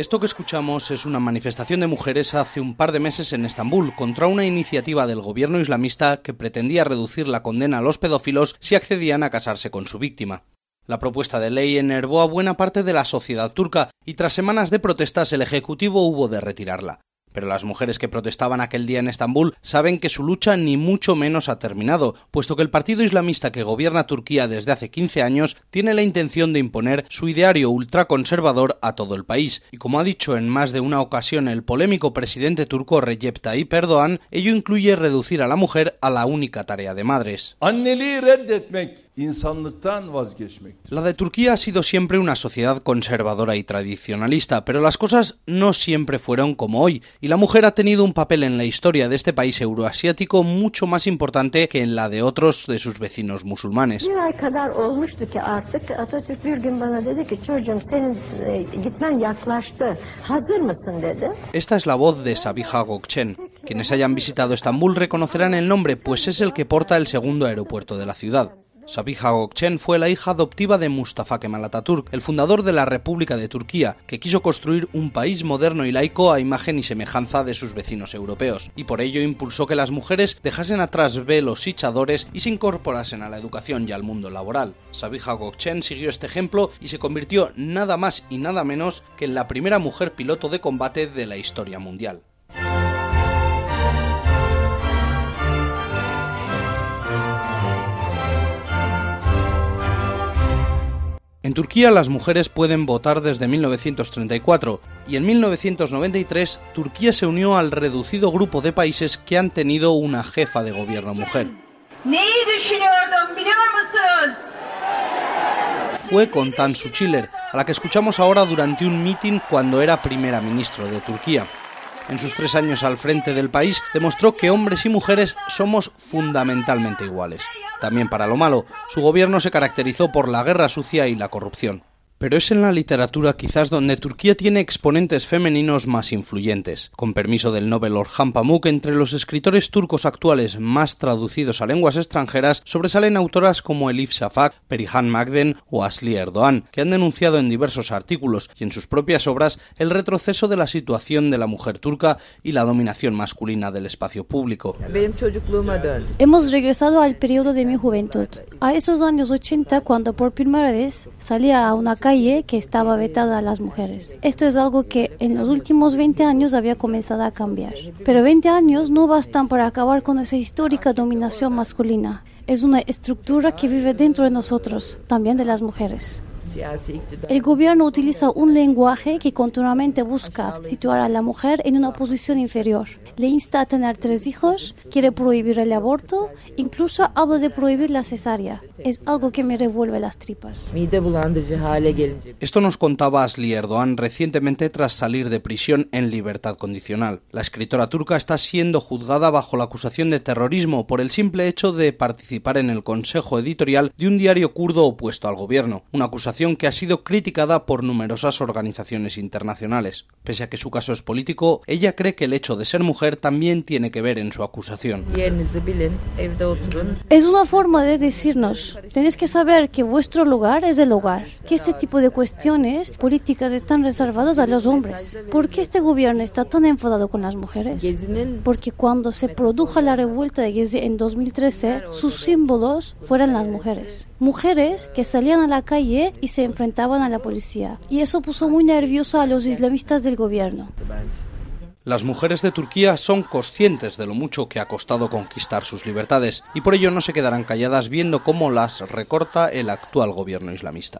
Esto que escuchamos es una manifestación de mujeres hace un par de meses en Estambul contra una iniciativa del gobierno islamista que pretendía reducir la condena a los pedófilos si accedían a casarse con su víctima. La propuesta de ley enervó a buena parte de la sociedad turca y tras semanas de protestas el Ejecutivo hubo de retirarla. Pero las mujeres que protestaban aquel día en Estambul saben que su lucha ni mucho menos ha terminado, puesto que el partido islamista que gobierna Turquía desde hace 15 años tiene la intención de imponer su ideario ultraconservador a todo el país. Y como ha dicho en más de una ocasión el polémico presidente turco Recep Tayyip Erdogan, ello incluye reducir a la mujer a la única tarea de madres. La de Turquía ha sido siempre una sociedad conservadora y tradicionalista, pero las cosas no siempre fueron como hoy, y la mujer ha tenido un papel en la historia de este país euroasiático mucho más importante que en la de otros de sus vecinos musulmanes. Esta es la voz de Sabiha Gökçen. Quienes hayan visitado Estambul reconocerán el nombre, pues es el que porta el segundo aeropuerto de la ciudad. Sabiha Gökçen fue la hija adoptiva de Mustafa Kemal Atatürk, el fundador de la República de Turquía, que quiso construir un país moderno y laico a imagen y semejanza de sus vecinos europeos, y por ello impulsó que las mujeres dejasen atrás velos y chadores y se incorporasen a la educación y al mundo laboral. Sabiha Gökçen siguió este ejemplo y se convirtió nada más y nada menos que en la primera mujer piloto de combate de la historia mundial. En Turquía las mujeres pueden votar desde 1934 y en 1993 Turquía se unió al reducido grupo de países que han tenido una jefa de gobierno mujer. Fue con Tansu Çiller, a la que escuchamos ahora durante un mitin cuando era primera ministra de Turquía. En sus tres años al frente del país demostró que hombres y mujeres somos fundamentalmente iguales. También para lo malo, su gobierno se caracterizó por la guerra sucia y la corrupción pero es en la literatura quizás donde Turquía tiene exponentes femeninos más influyentes. Con permiso del Nobel Orhan Pamuk, entre los escritores turcos actuales más traducidos a lenguas extranjeras sobresalen autoras como Elif Shafak, Perihan Magden o Asli Erdoğan, que han denunciado en diversos artículos y en sus propias obras el retroceso de la situación de la mujer turca y la dominación masculina del espacio público. Hemos regresado al periodo de mi juventud, a esos años 80 cuando por primera vez salía a una calle que estaba vetada a las mujeres. Esto es algo que en los últimos 20 años había comenzado a cambiar. Pero 20 años no bastan para acabar con esa histórica dominación masculina. Es una estructura que vive dentro de nosotros, también de las mujeres. El gobierno utiliza un lenguaje que continuamente busca situar a la mujer en una posición inferior. Le insta a tener tres hijos, quiere prohibir el aborto, incluso habla de prohibir la cesárea. Es algo que me revuelve las tripas. Esto nos contaba Asli Erdoğan recientemente tras salir de prisión en libertad condicional. La escritora turca está siendo juzgada bajo la acusación de terrorismo por el simple hecho de participar en el consejo editorial de un diario kurdo opuesto al gobierno, una que ha sido criticada por numerosas organizaciones internacionales. Pese a que su caso es político, ella cree que el hecho de ser mujer también tiene que ver en su acusación. Es una forma de decirnos, tenéis que saber que vuestro lugar es el hogar, que este tipo de cuestiones políticas están reservadas a los hombres. ¿Por qué este gobierno está tan enfadado con las mujeres? Porque cuando se produjo la revuelta de Gezi en 2013, sus símbolos fueron las mujeres. Mujeres que salían a la calle y se enfrentaban a la policía. Y eso puso muy nervioso a los islamistas del gobierno. Las mujeres de Turquía son conscientes de lo mucho que ha costado conquistar sus libertades y por ello no se quedarán calladas viendo cómo las recorta el actual gobierno islamista.